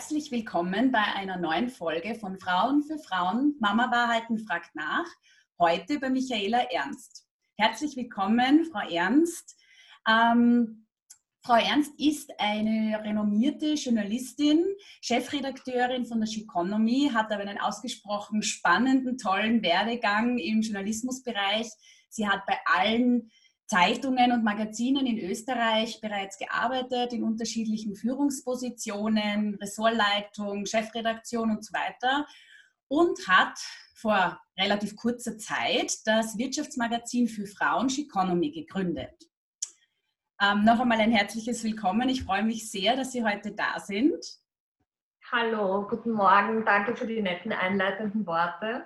Herzlich willkommen bei einer neuen Folge von Frauen für Frauen. Mama Wahrheiten fragt nach. Heute bei Michaela Ernst. Herzlich willkommen, Frau Ernst. Ähm, Frau Ernst ist eine renommierte Journalistin, Chefredakteurin von der Chiconomy, hat aber einen ausgesprochen spannenden, tollen Werdegang im Journalismusbereich. Sie hat bei allen Zeitungen und Magazinen in Österreich bereits gearbeitet, in unterschiedlichen Führungspositionen, Ressortleitung, Chefredaktion und so weiter und hat vor relativ kurzer Zeit das Wirtschaftsmagazin für Frauen Economy gegründet. Ähm, noch einmal ein herzliches Willkommen. Ich freue mich sehr, dass Sie heute da sind. Hallo, guten Morgen. Danke für die netten einleitenden Worte.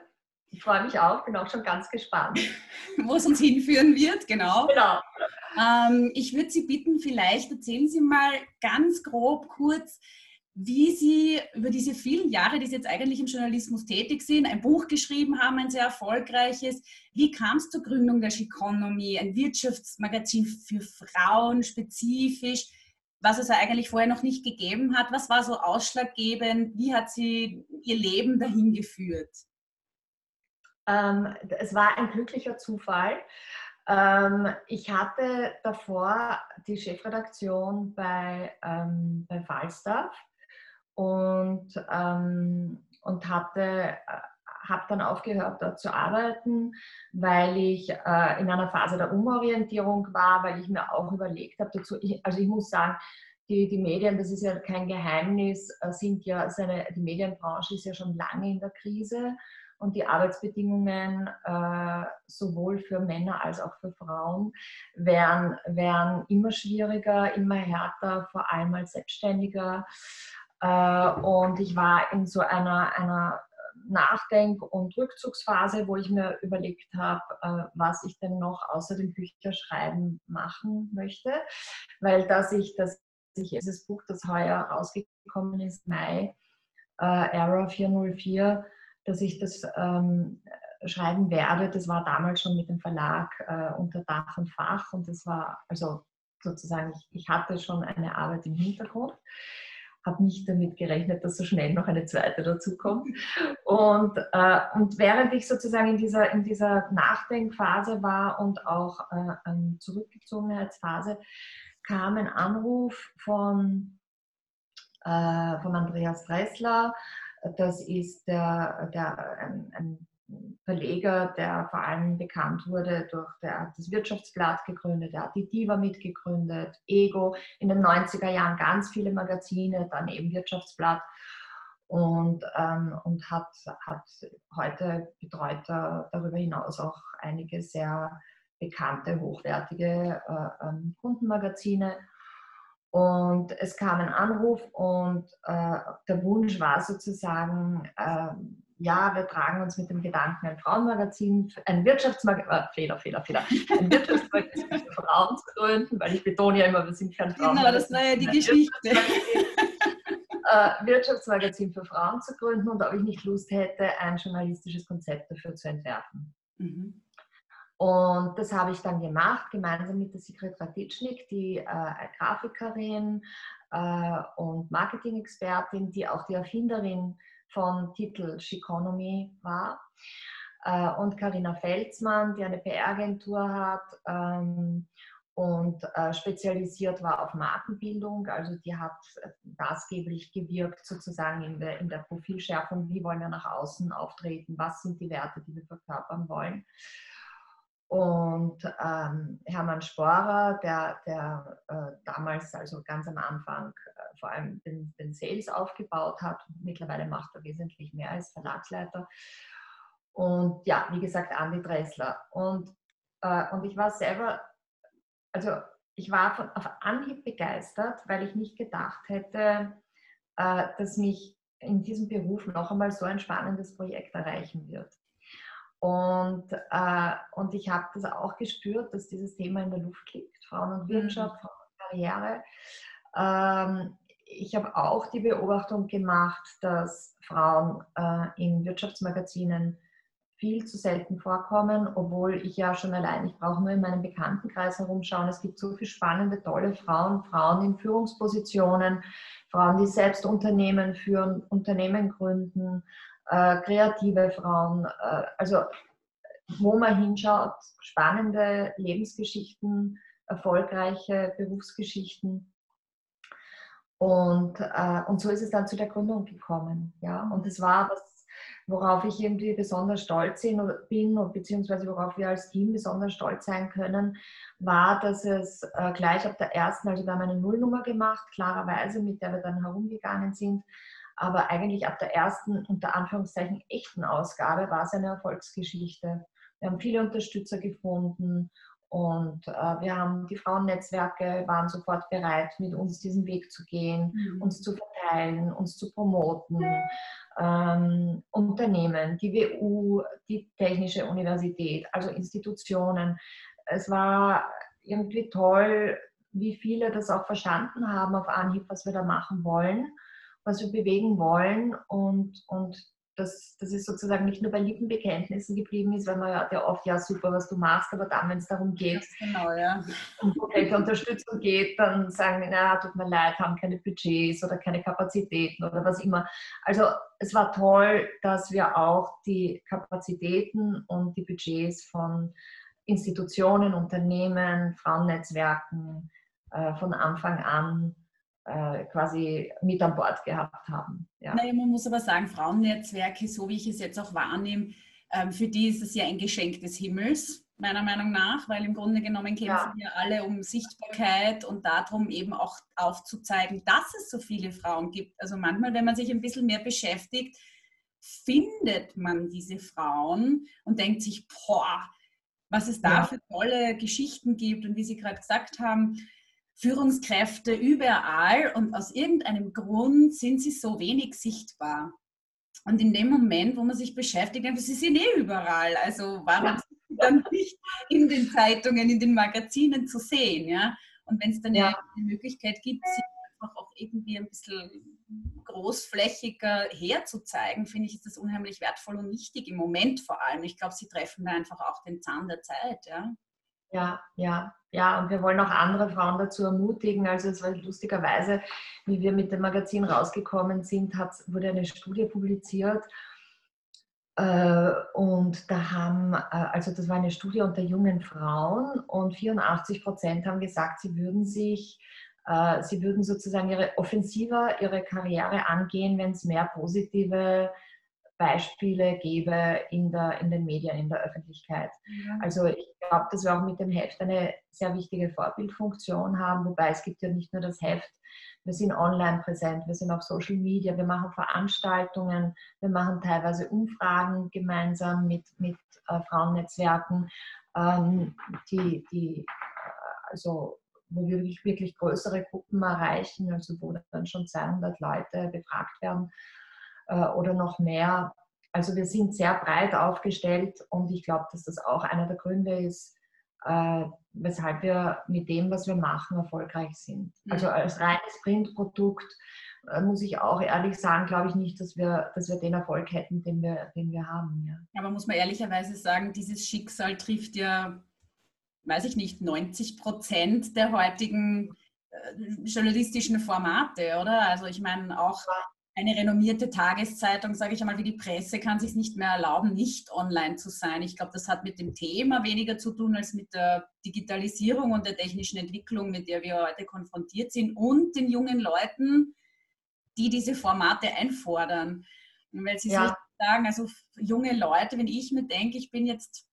Ich freue mich auch, bin auch schon ganz gespannt. Wo es uns hinführen wird, genau. Genau. Ähm, ich würde Sie bitten, vielleicht erzählen Sie mal ganz grob kurz, wie Sie über diese vielen Jahre, die Sie jetzt eigentlich im Journalismus tätig sind, ein Buch geschrieben haben, ein sehr erfolgreiches. Wie kam es zur Gründung der Economy, ein Wirtschaftsmagazin für Frauen spezifisch, was es eigentlich vorher noch nicht gegeben hat? Was war so ausschlaggebend? Wie hat Sie Ihr Leben dahin geführt? Ähm, es war ein glücklicher Zufall. Ähm, ich hatte davor die Chefredaktion bei, ähm, bei Falstaff und, ähm, und hatte äh, habe dann aufgehört, dort zu arbeiten, weil ich äh, in einer Phase der Umorientierung war, weil ich mir auch überlegt habe also ich muss sagen, die, die Medien, das ist ja kein Geheimnis, äh, sind ja, seine, die Medienbranche ist ja schon lange in der Krise und die Arbeitsbedingungen äh, sowohl für Männer als auch für Frauen werden, werden immer schwieriger, immer härter, vor allem als Selbstständiger. Äh, und ich war in so einer, einer Nachdenk- und Rückzugsphase, wo ich mir überlegt habe, äh, was ich denn noch außer dem Bücherschreiben machen möchte, weil dass ich das ich dieses Buch, das heuer rausgekommen ist, Mai, äh, Error 404, dass ich das ähm, schreiben werde. Das war damals schon mit dem Verlag äh, unter Dach und Fach und das war also sozusagen, ich, ich hatte schon eine Arbeit im Hintergrund, habe nicht damit gerechnet, dass so schnell noch eine zweite dazukommt. Und, äh, und während ich sozusagen in dieser, in dieser Nachdenkphase war und auch äh, Zurückgezogenheitsphase, kam ein Anruf von, äh, von Andreas Dressler, das ist der, der, ein, ein Verleger, der vor allem bekannt wurde durch der, das Wirtschaftsblatt gegründet, er hat die Diva mitgegründet, Ego, in den 90er Jahren ganz viele Magazine, dann eben Wirtschaftsblatt und, ähm, und hat, hat heute betreut darüber hinaus auch einige sehr bekannte, hochwertige äh, ähm, Kundenmagazine und es kam ein Anruf und äh, der Wunsch war sozusagen, äh, ja, wir tragen uns mit dem Gedanken, ein Frauenmagazin, ein Wirtschaftsmagazin, äh, Fehler, Fehler, Fehler, ein Wirtschaftsmagazin für Frauen zu gründen, weil ich betone ja immer, wir sind kein Frauen. Genau, das war ja die Geschichte. Äh, Wirtschaftsmagazin für Frauen zu gründen und ob ich nicht Lust hätte, ein journalistisches Konzept dafür zu entwerfen. Mhm. Und das habe ich dann gemacht, gemeinsam mit der Sigrid Ratitschnik, die äh, Grafikerin äh, und Marketing-Expertin, die auch die Erfinderin von Titel Chiconomy war. Äh, und Karina Felsmann, die eine PR-Agentur hat ähm, und äh, spezialisiert war auf Markenbildung. Also die hat maßgeblich gewirkt sozusagen in der, in der Profilschärfung, wie wollen wir nach außen auftreten, was sind die Werte, die wir verkörpern wollen. Und ähm, Hermann Sporer, der, der äh, damals, also ganz am Anfang, äh, vor allem den, den, Sales aufgebaut hat, mittlerweile macht er wesentlich mehr als Verlagsleiter. Und ja, wie gesagt, Andi Dressler. Und, äh, und ich war selber, also ich war von, auf Anhieb begeistert, weil ich nicht gedacht hätte, äh, dass mich in diesem Beruf noch einmal so ein spannendes Projekt erreichen wird. Und, äh, und ich habe das auch gespürt, dass dieses Thema in der Luft liegt, Frauen und Wirtschaft, mhm. Frauen und Karriere. Ähm, ich habe auch die Beobachtung gemacht, dass Frauen äh, in Wirtschaftsmagazinen viel zu selten vorkommen, obwohl ich ja schon allein, ich brauche nur in meinem Bekanntenkreis herumschauen. Es gibt so viele spannende, tolle Frauen, Frauen in Führungspositionen, Frauen, die selbst Unternehmen führen, Unternehmen gründen, äh, kreative Frauen, äh, also wo man hinschaut, spannende Lebensgeschichten, erfolgreiche Berufsgeschichten. Und, äh, und so ist es dann zu der Gründung gekommen. Ja? Und es war was, worauf ich irgendwie besonders stolz bin, beziehungsweise worauf wir als Team besonders stolz sein können, war, dass es äh, gleich ab der ersten, also wir haben eine Nullnummer gemacht, klarerweise, mit der wir dann herumgegangen sind, aber eigentlich ab der ersten, unter Anführungszeichen, echten Ausgabe war es eine Erfolgsgeschichte. Wir haben viele Unterstützer gefunden und äh, wir haben die Frauennetzwerke waren sofort bereit, mit uns diesen Weg zu gehen, mhm. uns zu verteilen, uns zu promoten. Ähm, Unternehmen, die WU, die Technische Universität, also Institutionen. Es war irgendwie toll, wie viele das auch verstanden haben auf Anhieb, was wir da machen wollen was wir bewegen wollen und, und dass, dass es sozusagen nicht nur bei Lippenbekenntnissen geblieben ist, weil man ja, ja oft, ja super, was du machst, aber dann, wenn es darum geht, genau, ja. um konkrete Unterstützung geht, dann sagen die, na, tut mir leid, haben keine Budgets oder keine Kapazitäten oder was immer. Also es war toll, dass wir auch die Kapazitäten und die Budgets von Institutionen, Unternehmen, Frauennetzwerken äh, von Anfang an äh, quasi mit an Bord gehabt haben. Ja. Naja, man muss aber sagen, Frauennetzwerke, so wie ich es jetzt auch wahrnehme, ähm, für die ist es ja ein Geschenk des Himmels, meiner Meinung nach, weil im Grunde genommen kämpfen ja. wir alle um Sichtbarkeit und darum eben auch aufzuzeigen, dass es so viele Frauen gibt. Also manchmal, wenn man sich ein bisschen mehr beschäftigt, findet man diese Frauen und denkt sich, boah, was es da ja. für tolle Geschichten gibt und wie Sie gerade gesagt haben, Führungskräfte überall und aus irgendeinem Grund sind sie so wenig sichtbar. Und in dem Moment, wo man sich beschäftigt, sie sind eh überall. Also warum sind sie dann nicht in den Zeitungen, in den Magazinen zu sehen? Ja? Und wenn es dann ja. eine Möglichkeit gibt, sie einfach auch irgendwie ein bisschen großflächiger herzuzeigen, finde ich, ist das unheimlich wertvoll und wichtig im Moment vor allem. Ich glaube, sie treffen da einfach auch den Zahn der Zeit. Ja, ja, ja. Ja, und wir wollen auch andere Frauen dazu ermutigen. Also es war lustigerweise, wie wir mit dem Magazin rausgekommen sind, hat, wurde eine Studie publiziert. Äh, und da haben, äh, also das war eine Studie unter jungen Frauen und 84 Prozent haben gesagt, sie würden sich, äh, sie würden sozusagen ihre offensiver ihre Karriere angehen, wenn es mehr positive Beispiele gebe in, der, in den Medien, in der Öffentlichkeit. Ja. Also ich glaube, dass wir auch mit dem Heft eine sehr wichtige Vorbildfunktion haben, wobei es gibt ja nicht nur das Heft, wir sind online präsent, wir sind auf Social Media, wir machen Veranstaltungen, wir machen teilweise Umfragen gemeinsam mit, mit äh, Frauennetzwerken, ähm, die, die äh, also wo wir wirklich, wirklich größere Gruppen erreichen, also wo dann schon 200 Leute befragt werden oder noch mehr. Also wir sind sehr breit aufgestellt und ich glaube, dass das auch einer der Gründe ist, äh, weshalb wir mit dem, was wir machen, erfolgreich sind. Mhm. Also als reines Printprodukt äh, muss ich auch ehrlich sagen, glaube ich nicht, dass wir, dass wir den Erfolg hätten, den wir, den wir haben. Ja. Aber muss man ehrlicherweise sagen, dieses Schicksal trifft ja, weiß ich nicht, 90 Prozent der heutigen journalistischen Formate, oder? Also ich meine auch eine renommierte Tageszeitung, sage ich einmal, wie die Presse, kann sich nicht mehr erlauben, nicht online zu sein. Ich glaube, das hat mit dem Thema weniger zu tun als mit der Digitalisierung und der technischen Entwicklung, mit der wir heute konfrontiert sind und den jungen Leuten, die diese Formate einfordern. Und weil Sie ja. sagen, also junge Leute, wenn ich mir denke, ich bin jetzt,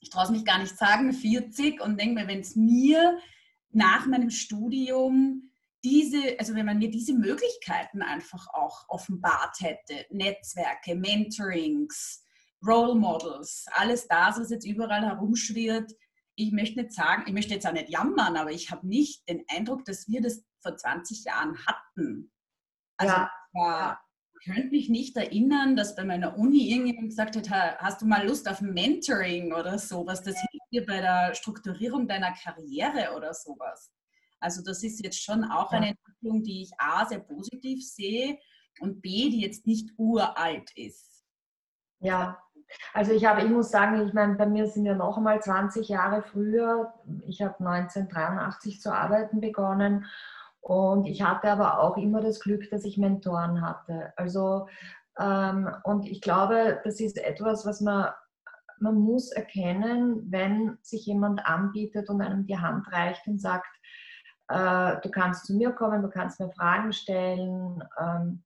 ich traue es mich gar nicht sagen, 40 und denke mir, wenn es mir nach meinem Studium diese, also wenn man mir diese Möglichkeiten einfach auch offenbart hätte, Netzwerke, Mentorings, Role Models, alles das, was jetzt überall herumschwirrt, ich möchte nicht sagen, ich möchte jetzt auch nicht jammern, aber ich habe nicht den Eindruck, dass wir das vor 20 Jahren hatten. Also ja. war, ich könnte mich nicht erinnern, dass bei meiner Uni irgendjemand gesagt hat, hast du mal Lust auf Mentoring oder sowas? Das hilft dir bei der Strukturierung deiner Karriere oder sowas. Also das ist jetzt schon auch eine Entwicklung, die ich A sehr positiv sehe und B, die jetzt nicht uralt ist. Ja, also ich habe, ich muss sagen, ich meine, bei mir sind ja noch einmal 20 Jahre früher. Ich habe 1983 zu arbeiten begonnen Und ich hatte aber auch immer das Glück, dass ich Mentoren hatte. Also, ähm, und ich glaube, das ist etwas, was man, man muss erkennen, wenn sich jemand anbietet und einem die Hand reicht und sagt, äh, du kannst zu mir kommen, du kannst mir Fragen stellen, ähm,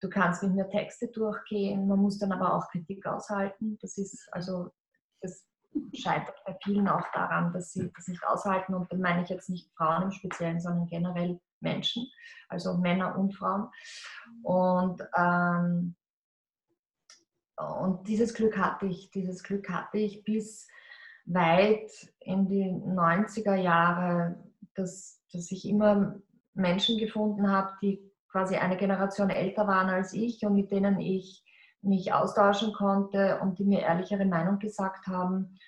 du kannst mit mir Texte durchgehen. Man muss dann aber auch Kritik aushalten. Das ist also, das scheitert bei vielen auch daran, dass sie das nicht aushalten. Und dann meine ich jetzt nicht Frauen im Speziellen, sondern generell Menschen, also Männer und Frauen. Und, ähm, und dieses Glück hatte ich, dieses Glück hatte ich bis weit in die 90er Jahre, dass, dass ich immer Menschen gefunden habe, die quasi eine Generation älter waren als ich und mit denen ich mich austauschen konnte und die mir ehrlichere Meinung gesagt haben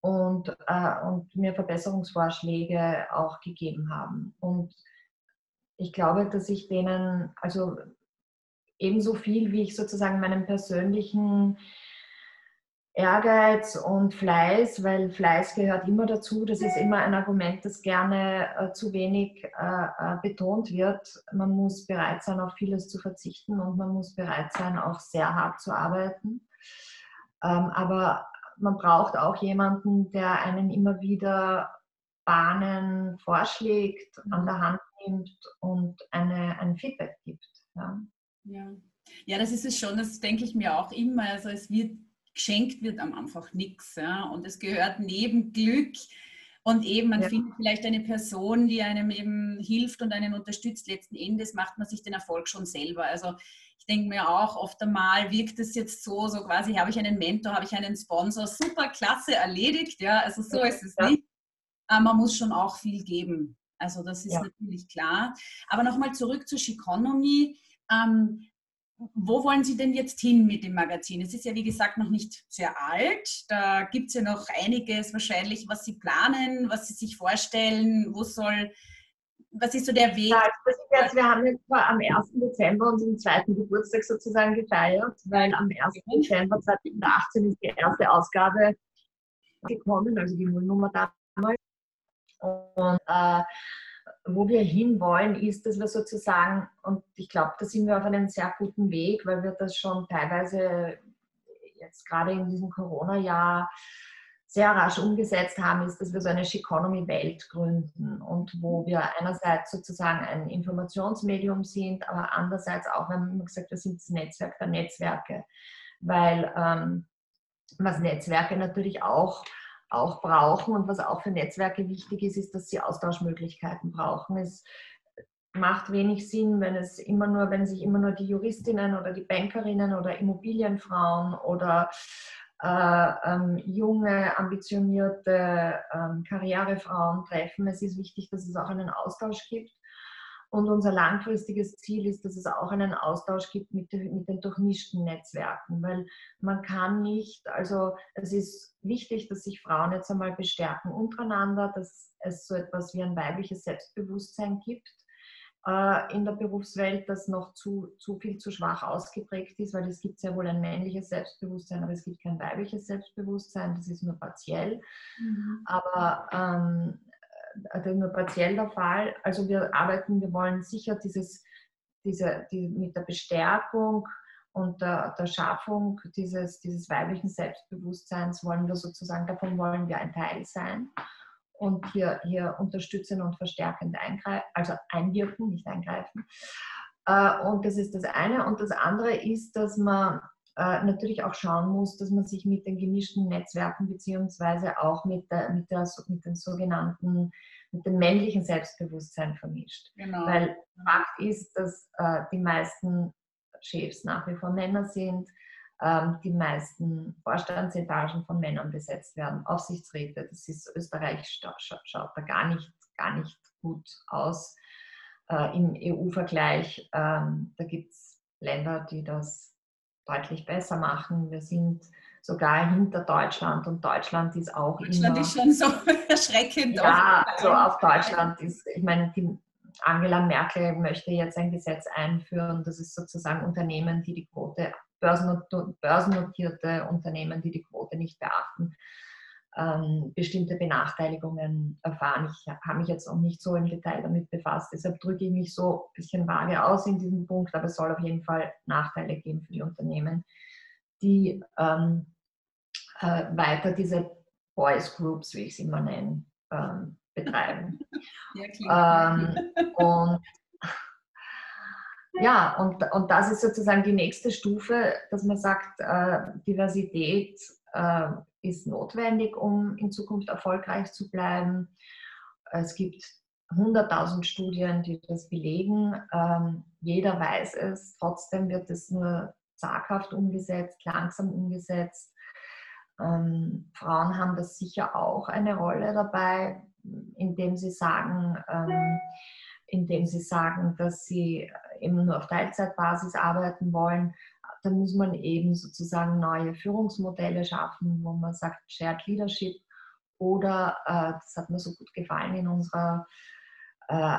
und, äh, und mir Verbesserungsvorschläge auch gegeben haben. Und ich glaube, dass ich denen, also ebenso viel, wie ich sozusagen meinen persönlichen Ehrgeiz und Fleiß, weil Fleiß gehört immer dazu. Das ist immer ein Argument, das gerne äh, zu wenig äh, äh, betont wird. Man muss bereit sein, auf vieles zu verzichten und man muss bereit sein, auch sehr hart zu arbeiten. Ähm, aber man braucht auch jemanden, der einen immer wieder Bahnen vorschlägt, an der Hand nimmt und eine, ein Feedback gibt. Ja. ja. Ja, das ist es schon, das denke ich mir auch immer. Also es wird geschenkt wird am einfach nichts. Ja? Und es gehört neben Glück und eben, man ja. findet vielleicht eine Person, die einem eben hilft und einen unterstützt. Letzten Endes macht man sich den Erfolg schon selber. Also ich denke mir auch, oft einmal wirkt es jetzt so, so quasi, habe ich einen Mentor, habe ich einen Sponsor, super, klasse, erledigt. Ja, also so ist es ja. nicht. Aber man muss schon auch viel geben. Also das ist ja. natürlich klar. Aber nochmal zurück zur Chiconomy. Ähm, wo wollen Sie denn jetzt hin mit dem Magazin? Es ist ja, wie gesagt, noch nicht sehr alt. Da gibt es ja noch einiges wahrscheinlich, was Sie planen, was Sie sich vorstellen. Wo soll, was ist so der Weg? Ja, jetzt, wir haben jetzt am 1. Dezember unseren zweiten Geburtstag sozusagen gefeiert, weil am 1. Dezember 2018 ist die erste Ausgabe gekommen, also die Nullnummer damals. Und äh, wo wir hinwollen, ist, dass wir sozusagen, und ich glaube, da sind wir auf einem sehr guten Weg, weil wir das schon teilweise jetzt gerade in diesem Corona-Jahr sehr rasch umgesetzt haben, ist, dass wir so eine Economy-Welt gründen und wo wir einerseits sozusagen ein Informationsmedium sind, aber andererseits auch, wir haben gesagt, wir sind das Netzwerk der Netzwerke, weil ähm, was Netzwerke natürlich auch auch brauchen und was auch für Netzwerke wichtig ist, ist, dass sie Austauschmöglichkeiten brauchen. Es macht wenig Sinn, wenn es immer nur, wenn sich immer nur die Juristinnen oder die Bankerinnen oder Immobilienfrauen oder äh, ähm, junge, ambitionierte ähm, Karrierefrauen treffen. Es ist wichtig, dass es auch einen Austausch gibt. Und unser langfristiges Ziel ist, dass es auch einen Austausch gibt mit, mit den durchmischten Netzwerken, weil man kann nicht, also es ist wichtig, dass sich Frauen jetzt einmal bestärken untereinander, dass es so etwas wie ein weibliches Selbstbewusstsein gibt äh, in der Berufswelt, das noch zu, zu viel zu schwach ausgeprägt ist, weil es gibt sehr wohl ein männliches Selbstbewusstsein, aber es gibt kein weibliches Selbstbewusstsein, das ist nur partiell. Mhm. Aber ähm, also nur partiell der Fall. Also wir arbeiten, wir wollen sicher dieses, diese, die, mit der Bestärkung und der, der Schaffung dieses, dieses weiblichen Selbstbewusstseins wollen wir sozusagen, davon wollen wir ein Teil sein und hier, hier unterstützen und verstärkend eingreifen, also einwirken, nicht eingreifen. Äh, und das ist das eine. Und das andere ist, dass man äh, natürlich auch schauen muss, dass man sich mit den gemischten Netzwerken beziehungsweise auch mit, der, mit, der, mit den sogenannten, mit dem männlichen Selbstbewusstsein vermischt. Genau. Weil Fakt ist, dass äh, die meisten Chefs nach wie vor Männer sind, ähm, die meisten Vorstandsetagen von Männern besetzt werden, Aufsichtsräte, das ist Österreich schaut da gar nicht, gar nicht gut aus äh, im EU-Vergleich. Ähm, da gibt es Länder, die das deutlich besser machen. Wir sind sogar hinter Deutschland und Deutschland ist auch Deutschland immer, ist schon so erschreckend. Ja, also auf Deutschland ist, ich meine, die Angela Merkel möchte jetzt ein Gesetz einführen, das ist sozusagen Unternehmen, die die Quote, börsennotierte Unternehmen, die die Quote nicht beachten, ähm, bestimmte Benachteiligungen erfahren. Ich habe mich jetzt auch nicht so im Detail damit befasst, deshalb drücke ich mich so ein bisschen vage aus in diesem Punkt, aber es soll auf jeden Fall Nachteile geben für die Unternehmen, die ähm, äh, weiter diese Boys Groups, wie ich sie immer nenne, ähm, betreiben. Ja, ähm, und ja, und, und das ist sozusagen die nächste Stufe, dass man sagt, äh, Diversität äh, ist notwendig, um in Zukunft erfolgreich zu bleiben. Es gibt 100.000 Studien, die das belegen. Ähm, jeder weiß es, trotzdem wird es nur zaghaft umgesetzt, langsam umgesetzt. Ähm, Frauen haben das sicher auch eine Rolle dabei, indem sie sagen, ähm, indem sie sagen, dass sie eben nur auf Teilzeitbasis arbeiten wollen, dann muss man eben sozusagen neue Führungsmodelle schaffen, wo man sagt Shared Leadership oder, äh, das hat mir so gut gefallen in unserer äh,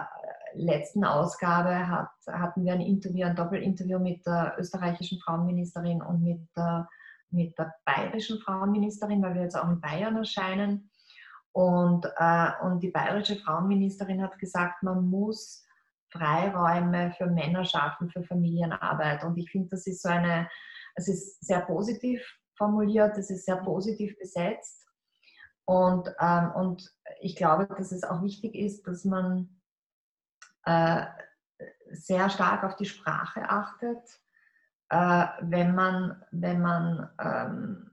letzten Ausgabe, hat, hatten wir ein Interview, ein Doppelinterview mit der österreichischen Frauenministerin und mit der, mit der bayerischen Frauenministerin, weil wir jetzt auch in Bayern erscheinen. Und, äh, und die bayerische Frauenministerin hat gesagt, man muss Freiräume für Männer schaffen, für Familienarbeit. Und ich finde, das ist so eine, es ist sehr positiv formuliert, es ist sehr positiv besetzt. Und, ähm, und ich glaube, dass es auch wichtig ist, dass man äh, sehr stark auf die Sprache achtet, äh, wenn man, wenn man ähm,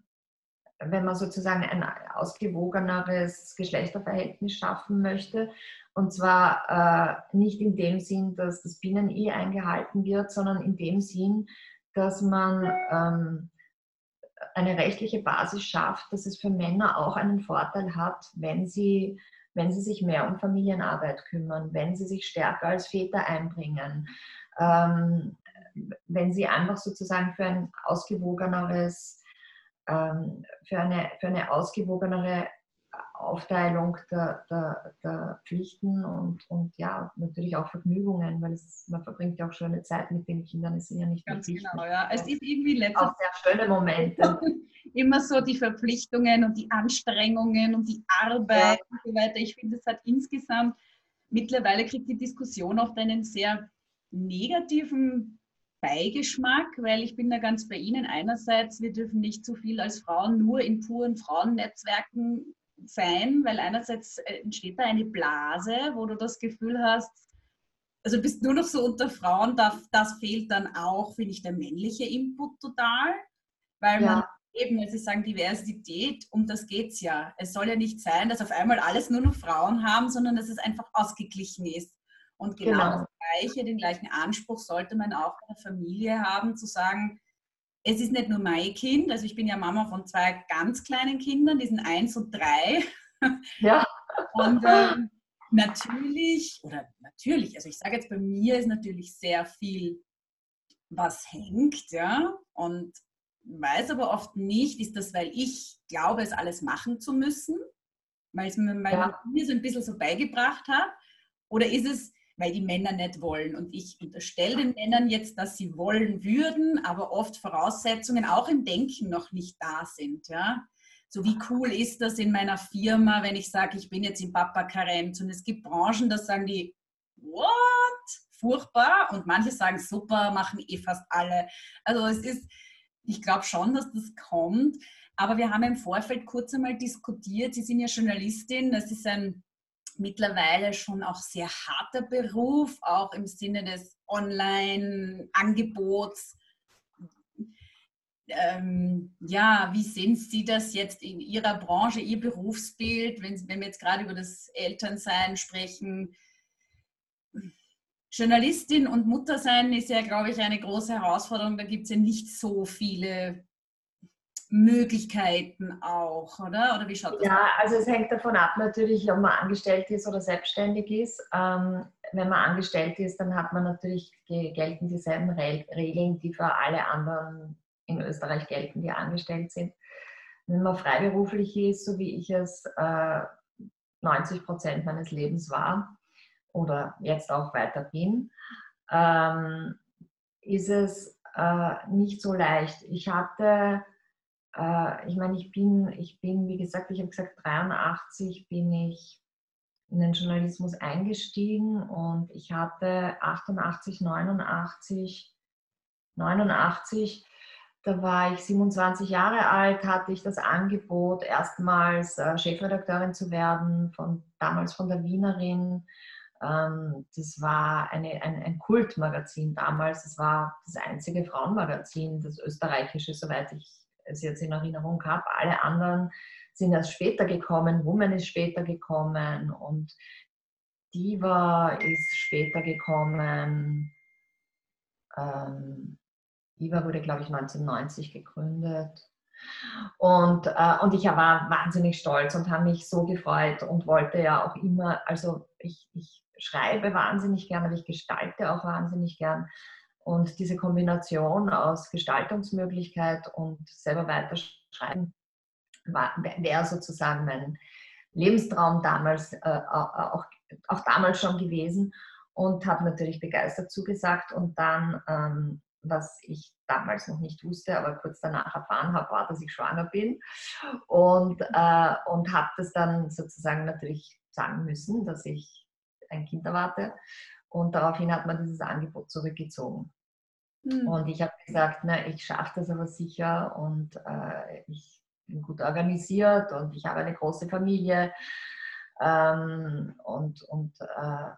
wenn man sozusagen ein ausgewogeneres Geschlechterverhältnis schaffen möchte. Und zwar äh, nicht in dem Sinn, dass das Binnen-I eingehalten wird, sondern in dem Sinn, dass man ähm, eine rechtliche Basis schafft, dass es für Männer auch einen Vorteil hat, wenn sie, wenn sie sich mehr um Familienarbeit kümmern, wenn sie sich stärker als Väter einbringen, ähm, wenn sie einfach sozusagen für ein ausgewogeneres für, eine, für eine ausgewogenere Aufteilung der, der, der Pflichten und, und ja, natürlich auch Vergnügungen, weil es, man verbringt ja auch schöne Zeit mit den Kindern. Es sind ja nicht Ganz genau, ja. Es ist irgendwie letztes auch sehr schöne Momente. Immer so die Verpflichtungen und die Anstrengungen und die Arbeit ja. und so weiter. Ich finde, es hat insgesamt, mittlerweile kriegt die Diskussion oft einen sehr negativen Beigeschmack, weil ich bin da ganz bei Ihnen. Einerseits, wir dürfen nicht zu viel als Frauen nur in puren Frauennetzwerken sein, weil einerseits äh, entsteht da eine Blase, wo du das Gefühl hast, also bist nur noch so unter Frauen, das fehlt dann auch, finde ich, der männliche Input total, weil ja. man eben, wenn Sie sagen Diversität, um das geht es ja. Es soll ja nicht sein, dass auf einmal alles nur noch Frauen haben, sondern dass es einfach ausgeglichen ist. Und genau, genau. das Gleiche, den gleichen Anspruch sollte man auch bei der Familie haben, zu sagen, es ist nicht nur mein Kind, also ich bin ja Mama von zwei ganz kleinen Kindern, die sind eins und drei. Ja. Und ähm, natürlich, oder natürlich, also ich sage jetzt, bei mir ist natürlich sehr viel, was hängt, ja, und weiß aber oft nicht, ist das, weil ich glaube, es alles machen zu müssen, weil es mir, ja. mir so ein bisschen so beigebracht hat, oder ist es, weil die Männer nicht wollen. Und ich unterstelle den Männern jetzt, dass sie wollen würden, aber oft Voraussetzungen auch im Denken noch nicht da sind. Ja? So wie cool ist das in meiner Firma, wenn ich sage, ich bin jetzt im Papa-Karenz und es gibt Branchen, da sagen die, what? Furchtbar. Und manche sagen, super, machen eh fast alle. Also es ist, ich glaube schon, dass das kommt. Aber wir haben im Vorfeld kurz einmal diskutiert. Sie sind ja Journalistin. Das ist ein mittlerweile schon auch sehr harter Beruf, auch im Sinne des Online-Angebots. Ähm, ja, wie sehen Sie das jetzt in Ihrer Branche, Ihr Berufsbild, wenn, wenn wir jetzt gerade über das Elternsein sprechen? Journalistin und Muttersein ist ja, glaube ich, eine große Herausforderung. Da gibt es ja nicht so viele Möglichkeiten auch, oder? Oder wie schaut das Ja, aus? also es hängt davon ab natürlich, ob man angestellt ist oder selbstständig ist. Ähm, wenn man angestellt ist, dann hat man natürlich, gelten dieselben Regeln, die für alle anderen in Österreich gelten, die angestellt sind. Wenn man freiberuflich ist, so wie ich es äh, 90 Prozent meines Lebens war oder jetzt auch weiter bin, ähm, ist es äh, nicht so leicht. Ich hatte äh, ich meine, ich bin, ich bin, wie gesagt, ich habe gesagt, 83 bin ich in den Journalismus eingestiegen und ich hatte 88, 89, 89, da war ich 27 Jahre alt, hatte ich das Angebot, erstmals äh, Chefredakteurin zu werden, von, damals von der Wienerin. Ähm, das war eine, ein, ein Kultmagazin damals. Es war das einzige Frauenmagazin, das österreichische, soweit ich es jetzt in Erinnerung habe. Alle anderen sind erst später gekommen. Woman ist später gekommen und Diva ist später gekommen. Ähm, Diva wurde, glaube ich, 1990 gegründet. Und, äh, und ich war wahnsinnig stolz und habe mich so gefreut und wollte ja auch immer, also ich, ich schreibe wahnsinnig gern, aber ich gestalte auch wahnsinnig gern. Und diese Kombination aus Gestaltungsmöglichkeit und selber weiterschreiben wäre sozusagen mein Lebenstraum damals, äh, auch, auch damals schon gewesen und habe natürlich begeistert zugesagt. Und dann, ähm, was ich damals noch nicht wusste, aber kurz danach erfahren habe, war, dass ich schwanger bin und, äh, und habe das dann sozusagen natürlich sagen müssen, dass ich ein Kind erwarte. Und daraufhin hat man dieses Angebot zurückgezogen. Mhm. Und ich habe gesagt, na, ich schaffe das aber sicher und äh, ich bin gut organisiert und ich habe eine große Familie ähm, und, und, äh,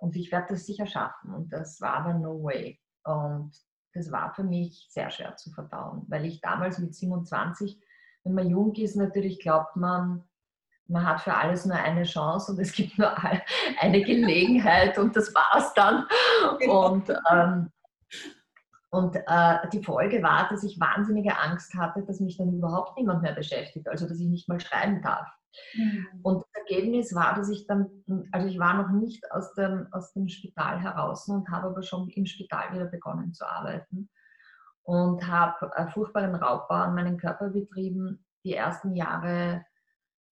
und ich werde das sicher schaffen. Und das war aber no way. Und das war für mich sehr schwer zu verdauen, weil ich damals mit 27, wenn man jung ist, natürlich glaubt man, man hat für alles nur eine Chance und es gibt nur eine Gelegenheit und das war's dann. Genau. Und, ähm, und äh, die Folge war, dass ich wahnsinnige Angst hatte, dass mich dann überhaupt niemand mehr beschäftigt, also dass ich nicht mal schreiben darf. Mhm. Und das Ergebnis war, dass ich dann, also ich war noch nicht aus dem, aus dem Spital heraus und habe aber schon im Spital wieder begonnen zu arbeiten und habe furchtbaren Raubbau an meinen Körper betrieben, die ersten Jahre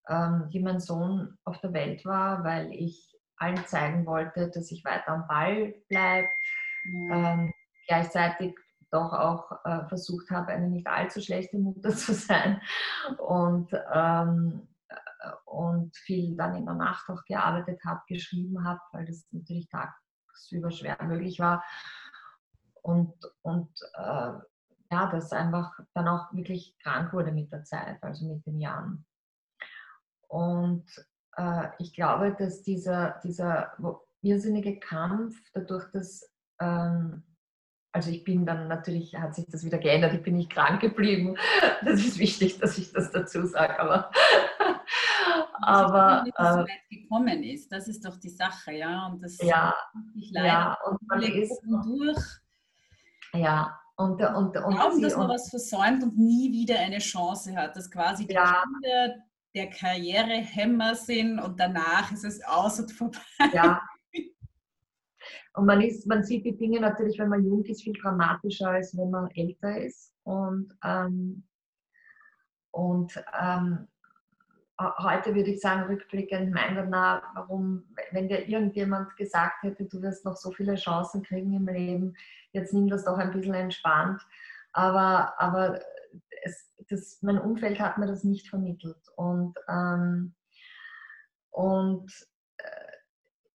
ähm, wie mein Sohn auf der Welt war, weil ich allen zeigen wollte, dass ich weiter am Ball bleibe. Ja. Ähm, gleichzeitig doch auch äh, versucht habe, eine nicht allzu schlechte Mutter zu sein und, ähm, äh, und viel dann in der Nacht auch gearbeitet habe, geschrieben habe, weil das natürlich tagsüber schwer möglich war. Und, und äh, ja, das einfach dann auch wirklich krank wurde mit der Zeit, also mit den Jahren. Und äh, ich glaube, dass dieser, dieser irrsinnige Kampf, dadurch, dass, ähm, also ich bin dann natürlich, hat sich das wieder geändert, ich bin nicht krank geblieben. Das ist wichtig, dass ich das dazu sage, aber. aber nicht, dass äh, so weit gekommen ist, das ist doch die Sache, ja. Und das ja, ich leider ja, und man ist durch. Ja, und, und, und, glauben, dass man was versäumt und nie wieder eine Chance hat, dass quasi die ja. Kinder der Karrierehämmer sind und danach ist es aus und vorbei. Ja. Und man, ist, man sieht die Dinge natürlich, wenn man jung ist, viel dramatischer, als wenn man älter ist. Und, ähm, und ähm, heute würde ich sagen, rückblickend, meiner nach, warum, wenn dir irgendjemand gesagt hätte, du wirst noch so viele Chancen kriegen im Leben, jetzt nimm das doch ein bisschen entspannt. Aber, aber das, mein Umfeld hat mir das nicht vermittelt. Und, ähm, und äh,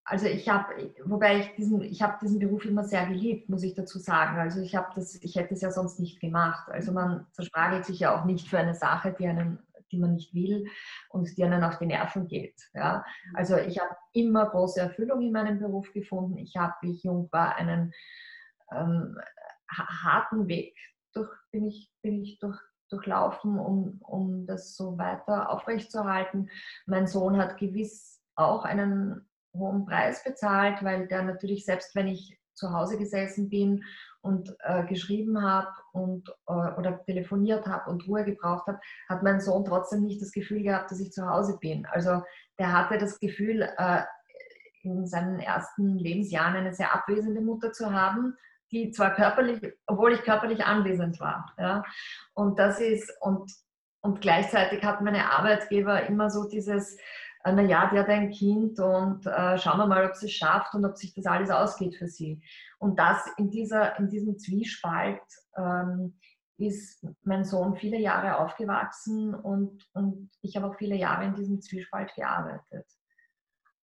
also ich habe, wobei ich diesen, ich habe diesen Beruf immer sehr geliebt, muss ich dazu sagen. Also ich habe das, ich hätte es ja sonst nicht gemacht. Also man zerstragelt sich ja auch nicht für eine Sache, die einen die man nicht will und die einen auf die Nerven geht. Ja? Also ich habe immer große Erfüllung in meinem Beruf gefunden. Ich habe, wie ich jung war, einen ähm, harten Weg durch, bin, ich, bin ich durch, durchlaufen, um, um das so weiter aufrechtzuerhalten. Mein Sohn hat gewiss auch einen hohen Preis bezahlt, weil der natürlich, selbst wenn ich zu Hause gesessen bin und äh, geschrieben habe und, äh, oder telefoniert habe und Ruhe gebraucht habe, hat mein Sohn trotzdem nicht das Gefühl gehabt, dass ich zu Hause bin. Also der hatte das Gefühl, äh, in seinen ersten Lebensjahren eine sehr abwesende Mutter zu haben, die zwar körperlich, obwohl ich körperlich anwesend war. Ja. Und das ist, und, und gleichzeitig hat meine Arbeitgeber immer so dieses, äh, naja, die hat ein Kind und äh, schauen wir mal, ob sie es schafft und ob sich das alles ausgeht für sie. Und das in, dieser, in diesem Zwiespalt ähm, ist mein Sohn viele Jahre aufgewachsen und, und ich habe auch viele Jahre in diesem Zwiespalt gearbeitet.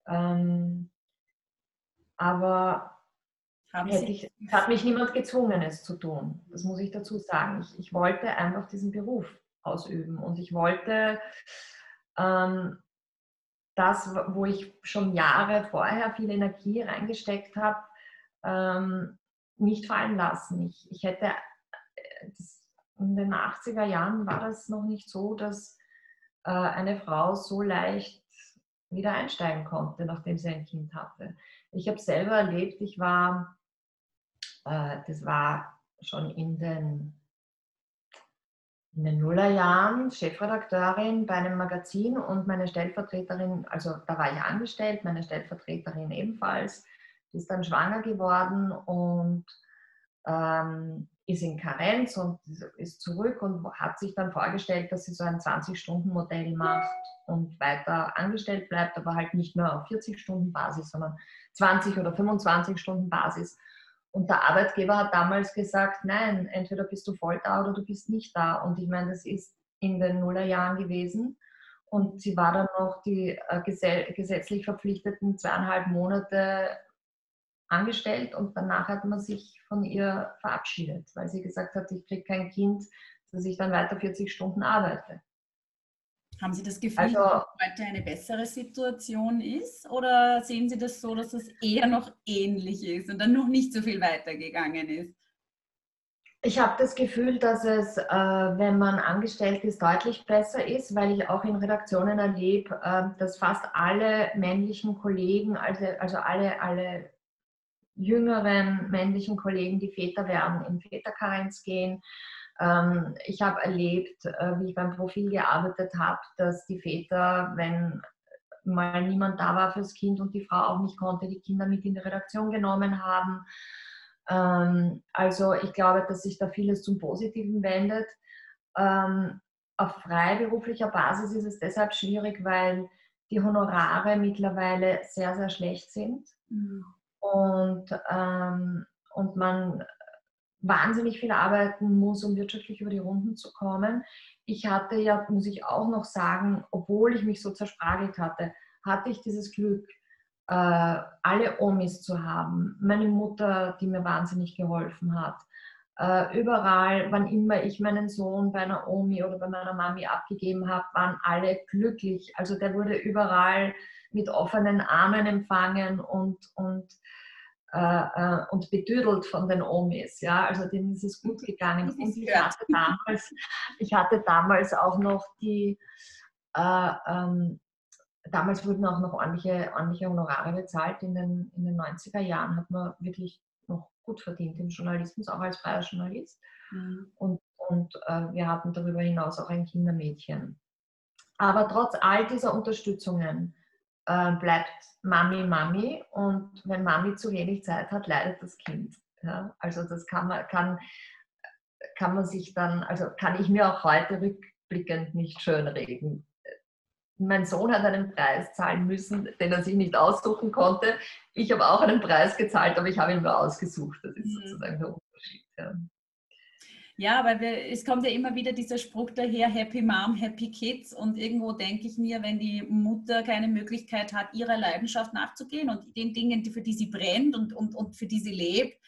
Ähm, aber ich, es hat mich niemand gezwungen, es zu tun. Das muss ich dazu sagen. Ich, ich wollte einfach diesen Beruf ausüben und ich wollte ähm, das, wo ich schon Jahre vorher viel Energie reingesteckt habe, ähm, nicht fallen lassen. Ich, ich hätte, das, in den 80er Jahren war das noch nicht so, dass äh, eine Frau so leicht wieder einsteigen konnte, nachdem sie ein Kind hatte. Ich habe selber erlebt, ich war, äh, das war schon in den, in den Nullerjahren Chefredakteurin bei einem Magazin und meine Stellvertreterin, also da war ich angestellt, meine Stellvertreterin ebenfalls, die ist dann schwanger geworden und ähm, ist in Karenz und ist zurück und hat sich dann vorgestellt, dass sie so ein 20-Stunden-Modell macht und weiter angestellt bleibt, aber halt nicht nur auf 40-Stunden-Basis, sondern 20 oder 25 Stunden Basis. Und der Arbeitgeber hat damals gesagt, nein, entweder bist du voll da oder du bist nicht da. Und ich meine, das ist in den Nullerjahren gewesen. Und sie war dann noch die äh, gesetzlich verpflichteten zweieinhalb Monate angestellt und danach hat man sich von ihr verabschiedet, weil sie gesagt hat, ich kriege kein Kind, dass ich dann weiter 40 Stunden arbeite. Haben Sie das Gefühl, also, dass heute eine bessere Situation ist oder sehen Sie das so, dass es eher noch ähnlich ist und dann noch nicht so viel weitergegangen ist? Ich habe das Gefühl, dass es, äh, wenn man angestellt ist, deutlich besser ist, weil ich auch in Redaktionen erlebe, äh, dass fast alle männlichen Kollegen, also, also alle, alle jüngeren männlichen Kollegen, die Väter werden, in Väterkarenz gehen. Ähm, ich habe erlebt, äh, wie ich beim Profil gearbeitet habe, dass die Väter, wenn mal niemand da war fürs Kind und die Frau auch nicht konnte, die Kinder mit in die Redaktion genommen haben. Ähm, also ich glaube, dass sich da vieles zum Positiven wendet. Ähm, auf freiberuflicher Basis ist es deshalb schwierig, weil die Honorare mittlerweile sehr, sehr schlecht sind. Mhm und, ähm, und man wahnsinnig viel arbeiten muss, um wirtschaftlich über die Runden zu kommen. Ich hatte ja, muss ich auch noch sagen, obwohl ich mich so zerspragelt hatte, hatte ich dieses Glück, äh, alle Omis zu haben. Meine Mutter, die mir wahnsinnig geholfen hat. Äh, überall, wann immer ich meinen Sohn bei einer Omi oder bei meiner Mami abgegeben habe, waren alle glücklich. Also der wurde überall mit offenen Armen empfangen und, und, äh, äh, und bedüdelt von den Omis. Ja? Also denen ist es gut gegangen. Und ich hatte damals, ich hatte damals auch noch die, äh, ähm, damals wurden auch noch ordentliche, ordentliche Honorare bezahlt. In den, in den 90er Jahren hat man wirklich noch gut verdient im Journalismus, auch als freier Journalist. Mhm. Und, und äh, wir hatten darüber hinaus auch ein Kindermädchen. Aber trotz all dieser Unterstützungen äh, bleibt Mami Mami und wenn Mami zu wenig Zeit hat, leidet das Kind. Ja? Also das kann man, kann, kann man sich dann, also kann ich mir auch heute rückblickend nicht schönreden. Mein Sohn hat einen Preis zahlen müssen, den er sich nicht aussuchen konnte. Ich habe auch einen Preis gezahlt, aber ich habe ihn nur ausgesucht. Das ist mhm. sozusagen der Unterschied. Ja. Ja, weil wir, es kommt ja immer wieder dieser Spruch daher, Happy Mom, Happy Kids. Und irgendwo denke ich mir, wenn die Mutter keine Möglichkeit hat, ihrer Leidenschaft nachzugehen und den Dingen, für die sie brennt und, und, und für die sie lebt,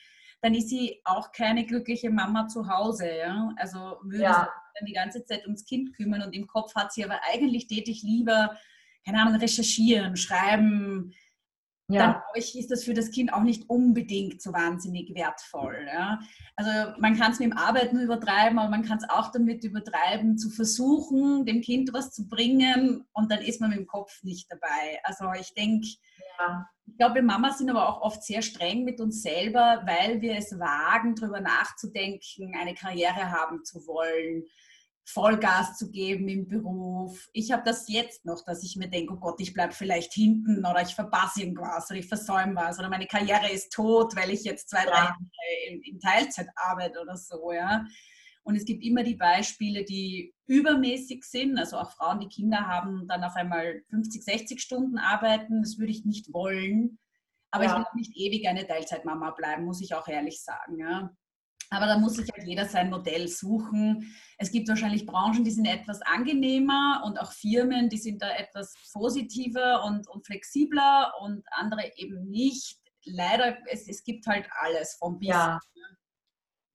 dann ist sie auch keine glückliche Mama zu Hause. Ja? Also würde ja. sie dann die ganze Zeit ums Kind kümmern und im Kopf hat sie aber eigentlich tätig lieber, keine Ahnung, recherchieren, schreiben, ja. dann glaube ich, ist das für das Kind auch nicht unbedingt so wahnsinnig wertvoll. Ja? Also man kann es mit dem Arbeiten übertreiben, aber man kann es auch damit übertreiben, zu versuchen, dem Kind was zu bringen und dann ist man mit dem Kopf nicht dabei. Also ich denke, ja. ich glaube, wir Mamas sind aber auch oft sehr streng mit uns selber, weil wir es wagen, darüber nachzudenken, eine Karriere haben zu wollen Vollgas zu geben im Beruf. Ich habe das jetzt noch, dass ich mir denke, oh Gott, ich bleibe vielleicht hinten oder ich verpasse irgendwas oder ich versäume was oder meine Karriere ist tot, weil ich jetzt zwei, drei Jahre in, in Teilzeit arbeite oder so, ja. Und es gibt immer die Beispiele, die übermäßig sind, also auch Frauen, die Kinder haben, dann auf einmal 50, 60 Stunden arbeiten. Das würde ich nicht wollen. Aber ja. ich will nicht ewig eine Teilzeitmama bleiben, muss ich auch ehrlich sagen. Ja. Aber da muss sich halt jeder sein Modell suchen. Es gibt wahrscheinlich Branchen, die sind etwas angenehmer und auch Firmen, die sind da etwas positiver und, und flexibler und andere eben nicht. Leider, es, es gibt halt alles vom Bis. Ja.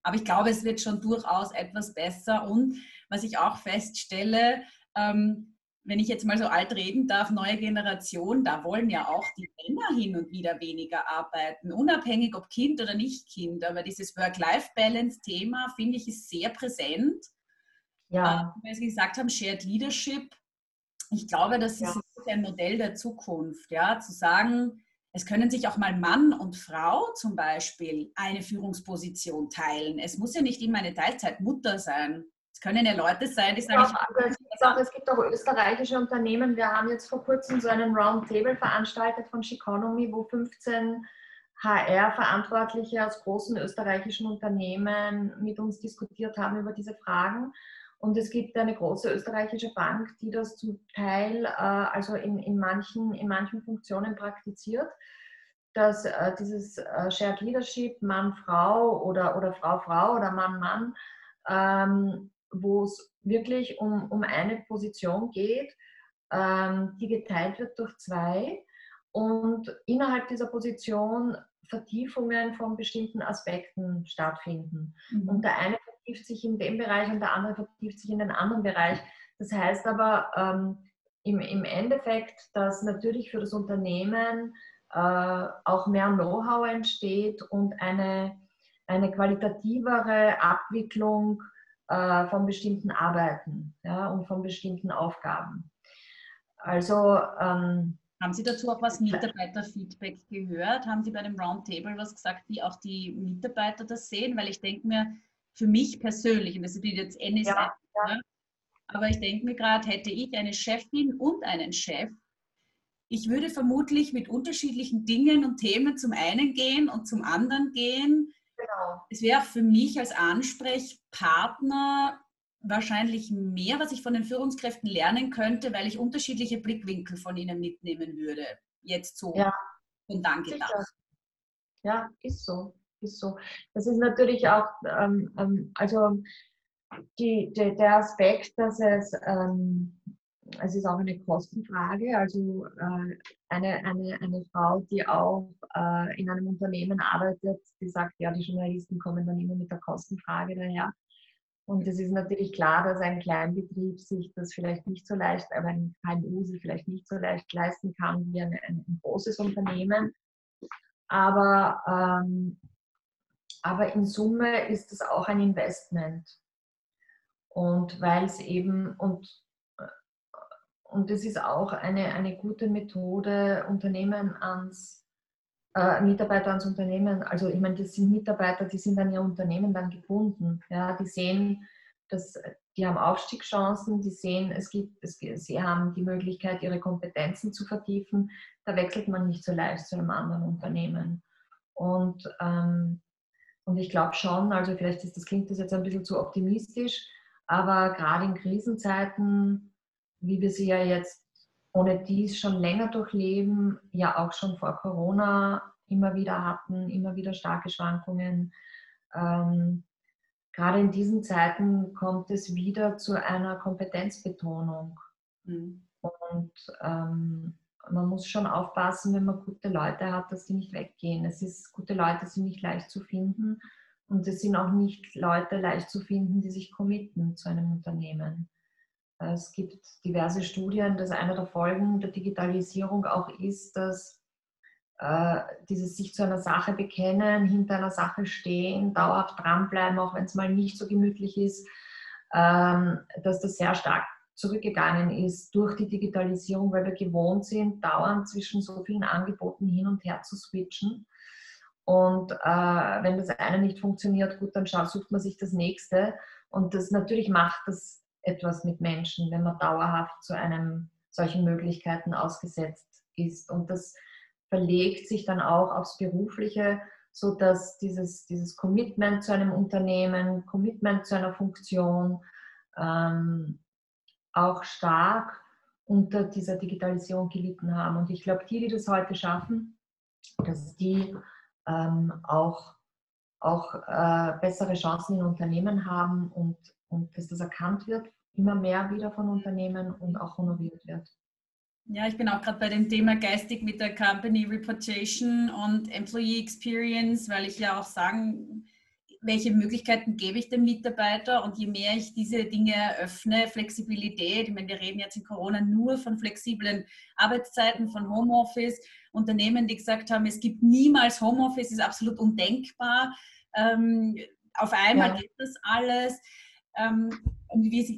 Aber ich glaube, es wird schon durchaus etwas besser. Und was ich auch feststelle, ähm, wenn ich jetzt mal so alt reden darf, neue Generation, da wollen ja auch die Männer hin und wieder weniger arbeiten, unabhängig ob Kind oder nicht Kind. Aber dieses Work-Life-Balance-Thema, finde ich, ist sehr präsent. Ja. Äh, weil Sie gesagt haben, Shared Leadership, ich glaube, das ist ja. ein Modell der Zukunft, ja, zu sagen, es können sich auch mal Mann und Frau zum Beispiel eine Führungsposition teilen. Es muss ja nicht immer eine Teilzeitmutter sein. Es können ja Leute sein, die sagen, ja, es, gibt auch, es gibt auch österreichische Unternehmen. Wir haben jetzt vor kurzem so einen Roundtable veranstaltet von Chiconomy, wo 15 HR-Verantwortliche aus großen österreichischen Unternehmen mit uns diskutiert haben über diese Fragen. Und es gibt eine große österreichische Bank, die das zum Teil, äh, also in, in, manchen, in manchen Funktionen praktiziert, dass äh, dieses äh, Shared Leadership Mann-Frau oder, oder Frau-Frau oder Mann-Mann wo es wirklich um, um eine Position geht, ähm, die geteilt wird durch zwei und innerhalb dieser Position Vertiefungen von bestimmten Aspekten stattfinden. Mhm. Und der eine vertieft sich in dem Bereich und der andere vertieft sich in den anderen Bereich. Das heißt aber ähm, im, im Endeffekt, dass natürlich für das Unternehmen äh, auch mehr Know-how entsteht und eine, eine qualitativere Abwicklung äh, von bestimmten Arbeiten ja, und von bestimmten Aufgaben. Also ähm, haben Sie dazu auch was Mitarbeiterfeedback gehört? Haben Sie bei dem Roundtable was gesagt, wie auch die Mitarbeiter das sehen? Weil ich denke mir, für mich persönlich, und das ist jetzt NSF, ja, ja. Ne, aber ich denke mir gerade, hätte ich eine Chefin und einen Chef, ich würde vermutlich mit unterschiedlichen Dingen und Themen zum einen gehen und zum anderen gehen. Genau. Es wäre für mich als Ansprechpartner wahrscheinlich mehr, was ich von den Führungskräften lernen könnte, weil ich unterschiedliche Blickwinkel von ihnen mitnehmen würde. Jetzt so ja. und dann gedacht. Ja, ist so. Ist so. Das ist natürlich auch, ähm, ähm, also die, die, der Aspekt, dass es ähm, es ist auch eine Kostenfrage. Also äh, eine, eine, eine Frau, die auch äh, in einem Unternehmen arbeitet, die sagt, ja, die Journalisten kommen dann immer mit der Kostenfrage daher. Und es ist natürlich klar, dass ein Kleinbetrieb sich das vielleicht nicht so leicht, aber ein KMU sich vielleicht nicht so leicht leisten kann wie ein, ein, ein großes Unternehmen. Aber, ähm, aber in Summe ist es auch ein Investment. Und weil es eben, und und das ist auch eine, eine gute Methode, Unternehmen ans, äh, Mitarbeiter ans Unternehmen, also ich meine, das sind Mitarbeiter, die sind an ihr Unternehmen dann gebunden. Ja, die sehen, dass die haben Aufstiegschancen, die sehen, es gibt, es, sie haben die Möglichkeit, ihre Kompetenzen zu vertiefen. Da wechselt man nicht so leicht zu einem anderen Unternehmen. Und, ähm, und ich glaube schon, also vielleicht ist das klingt das jetzt ein bisschen zu optimistisch, aber gerade in Krisenzeiten wie wir sie ja jetzt ohne dies schon länger durchleben, ja auch schon vor Corona immer wieder hatten, immer wieder starke Schwankungen. Ähm, gerade in diesen Zeiten kommt es wieder zu einer Kompetenzbetonung. Mhm. Und ähm, man muss schon aufpassen, wenn man gute Leute hat, dass die nicht weggehen. Es ist, gute Leute sind nicht leicht zu finden und es sind auch nicht Leute leicht zu finden, die sich committen zu einem Unternehmen. Es gibt diverse Studien, dass eine der Folgen der Digitalisierung auch ist, dass äh, dieses sich zu einer Sache bekennen, hinter einer Sache stehen, dauerhaft dranbleiben, auch wenn es mal nicht so gemütlich ist, ähm, dass das sehr stark zurückgegangen ist durch die Digitalisierung, weil wir gewohnt sind, dauernd zwischen so vielen Angeboten hin und her zu switchen. Und äh, wenn das eine nicht funktioniert, gut, dann sucht man sich das nächste. Und das natürlich macht das etwas mit Menschen, wenn man dauerhaft zu einem solchen Möglichkeiten ausgesetzt ist. Und das verlegt sich dann auch aufs Berufliche, so dass dieses, dieses Commitment zu einem Unternehmen, Commitment zu einer Funktion ähm, auch stark unter dieser Digitalisierung gelitten haben. Und ich glaube, die, die das heute schaffen, dass die ähm, auch auch äh, bessere Chancen in Unternehmen haben und, und dass das erkannt wird, immer mehr wieder von Unternehmen und auch honoriert wird. Ja, ich bin auch gerade bei dem Thema geistig mit der Company Reputation und Employee Experience, weil ich ja auch sagen, welche Möglichkeiten gebe ich dem Mitarbeiter und je mehr ich diese Dinge eröffne, Flexibilität, ich meine, wir reden jetzt in Corona nur von flexiblen Arbeitszeiten, von Homeoffice, Unternehmen, die gesagt haben, es gibt niemals Homeoffice, ist absolut undenkbar. Ähm, auf einmal ja. geht das alles. Ähm,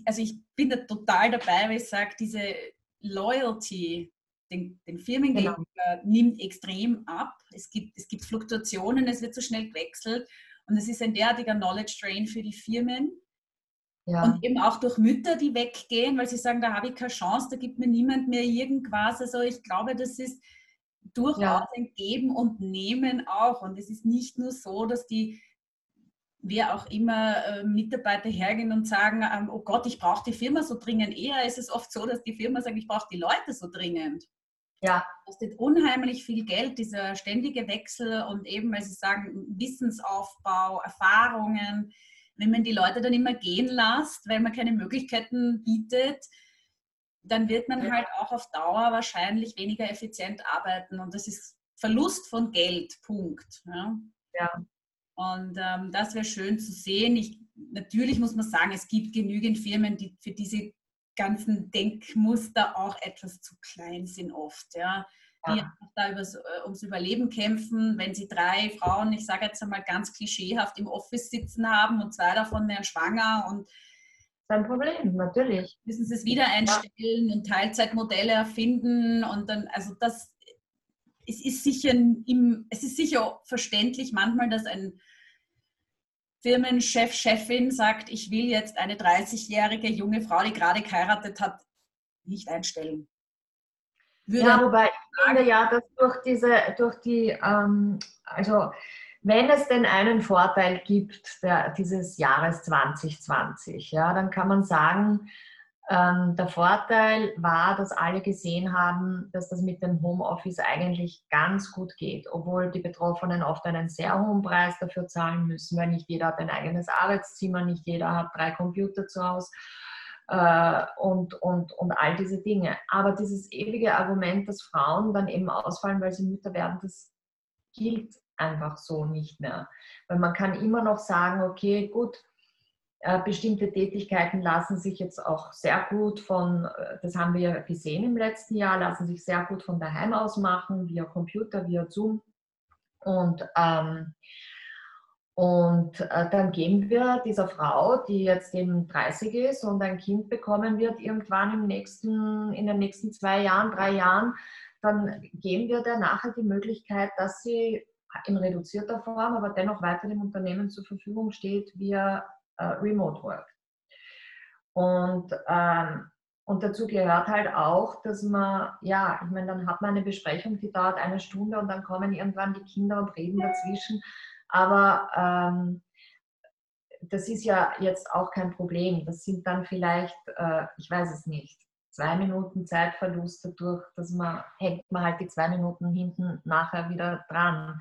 also ich bin da total dabei, weil ich sage, diese Loyalty den, den Firmen genau. gegenüber nimmt extrem ab. Es gibt, es gibt Fluktuationen, es wird so schnell gewechselt und es ist ein derartiger Knowledge Drain für die Firmen. Ja. Und eben auch durch Mütter, die weggehen, weil sie sagen, da habe ich keine Chance, da gibt mir niemand mehr irgendwas. Also ich glaube, das ist durchaus ja. ein Geben und Nehmen auch. Und es ist nicht nur so, dass die wer auch immer äh, Mitarbeiter hergehen und sagen, ähm, oh Gott, ich brauche die Firma so dringend. Eher ist es oft so, dass die Firma sagt, ich brauche die Leute so dringend. Ja. Kostet unheimlich viel Geld, dieser ständige Wechsel und eben, weil Sie sagen, Wissensaufbau, Erfahrungen. Wenn man die Leute dann immer gehen lässt, weil man keine Möglichkeiten bietet, dann wird man ja. halt auch auf Dauer wahrscheinlich weniger effizient arbeiten und das ist Verlust von Geld, Punkt. Ja. ja. Und ähm, das wäre schön zu sehen. Ich, natürlich muss man sagen, es gibt genügend Firmen, die für diese ganzen Denkmuster auch etwas zu klein sind oft. Ja. Die ja. da übers, äh, ums Überleben kämpfen, wenn sie drei Frauen, ich sage jetzt einmal ganz klischeehaft, im Office sitzen haben und zwei davon wären schwanger und ein Problem, natürlich. Müssen sie es wieder einstellen ja. und Teilzeitmodelle erfinden und dann, also das, es ist sicher im, es ist sicher verständlich manchmal, dass ein Firmenchef, Chefin sagt, ich will jetzt eine 30-jährige junge Frau, die gerade geheiratet hat, nicht einstellen. Würde ja, wobei ich finde ja, dass durch diese, durch die, ähm, also wenn es denn einen Vorteil gibt der, dieses Jahres 2020, ja, dann kann man sagen, ähm, der Vorteil war, dass alle gesehen haben, dass das mit dem Homeoffice eigentlich ganz gut geht, obwohl die Betroffenen oft einen sehr hohen Preis dafür zahlen müssen, weil nicht jeder hat ein eigenes Arbeitszimmer, nicht jeder hat drei Computer zu Hause äh, und, und, und all diese Dinge. Aber dieses ewige Argument, dass Frauen dann eben ausfallen, weil sie Mütter werden, das gilt einfach so nicht mehr. Weil man kann immer noch sagen, okay, gut, bestimmte Tätigkeiten lassen sich jetzt auch sehr gut von, äh, das haben wir gesehen im letzten Jahr, lassen sich sehr gut von daheim aus machen, via Computer, via Zoom. Und, ähm, und äh, dann geben wir dieser Frau, die jetzt eben 30 ist und ein Kind bekommen wird, irgendwann im nächsten, in den nächsten zwei Jahren, drei Jahren, dann geben wir der nachher die Möglichkeit, dass sie in reduzierter Form, aber dennoch weiter dem Unternehmen zur Verfügung steht, via äh, Remote Work. Und, ähm, und dazu gehört halt auch, dass man, ja, ich meine, dann hat man eine Besprechung, die dauert eine Stunde und dann kommen irgendwann die Kinder und reden dazwischen. Aber ähm, das ist ja jetzt auch kein Problem. Das sind dann vielleicht, äh, ich weiß es nicht, zwei Minuten Zeitverlust dadurch, dass man hängt man halt die zwei Minuten hinten nachher wieder dran.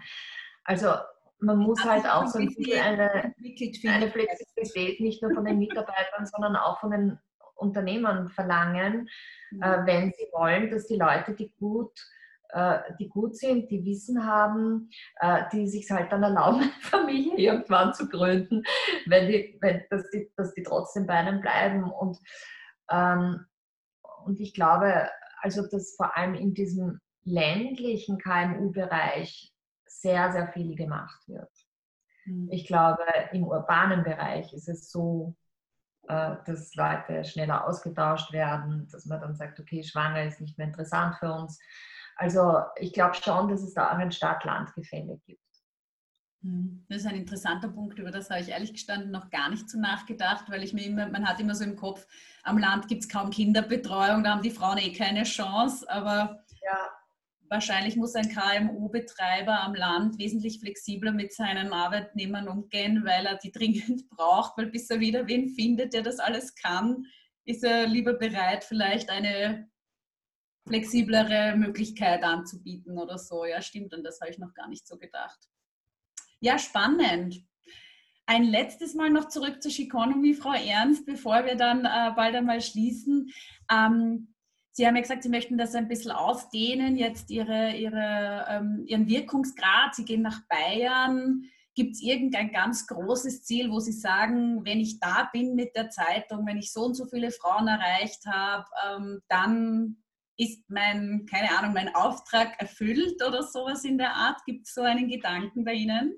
Also man muss halt auch so ein bisschen eine, eine Flexibilität nicht nur von den Mitarbeitern, sondern auch von den Unternehmern verlangen, mhm. äh, wenn sie wollen, dass die Leute, die gut, äh, die gut sind, die Wissen haben, äh, die sich halt dann erlauben, Familie irgendwann zu gründen, wenn die, wenn, dass, die, dass die trotzdem bei einem bleiben. Und, ähm, und ich glaube, also dass vor allem in diesem ländlichen KMU-Bereich sehr, sehr viel gemacht wird. Mhm. Ich glaube, im urbanen Bereich ist es so, äh, dass Leute schneller ausgetauscht werden, dass man dann sagt, okay, schwanger ist nicht mehr interessant für uns. Also ich glaube schon, dass es da auch ein Stadt-Land-Gefälle gibt. Mhm. Das ist ein interessanter Punkt, über das habe ich ehrlich gestanden noch gar nicht so nachgedacht, weil ich mir immer, man hat immer so im Kopf, am Land gibt es kaum Kinderbetreuung, da haben die Frauen eh keine Chance, aber ja wahrscheinlich muss ein KMU-Betreiber am Land wesentlich flexibler mit seinen Arbeitnehmern umgehen, weil er die dringend braucht, weil bis er wieder wen findet, der das alles kann, ist er lieber bereit, vielleicht eine flexiblere Möglichkeit anzubieten oder so. Ja, stimmt, und das habe ich noch gar nicht so gedacht. Ja, spannend. Ein letztes Mal noch zurück zur Chiconomy, Frau Ernst, bevor wir dann äh, bald einmal schließen. Ähm, Sie haben ja gesagt, Sie möchten das ein bisschen ausdehnen, jetzt Ihre, Ihre, ähm, Ihren Wirkungsgrad. Sie gehen nach Bayern. Gibt es irgendein ganz großes Ziel, wo Sie sagen, wenn ich da bin mit der Zeitung, wenn ich so und so viele Frauen erreicht habe, ähm, dann ist mein, keine Ahnung, mein Auftrag erfüllt oder sowas in der Art? Gibt es so einen Gedanken bei Ihnen?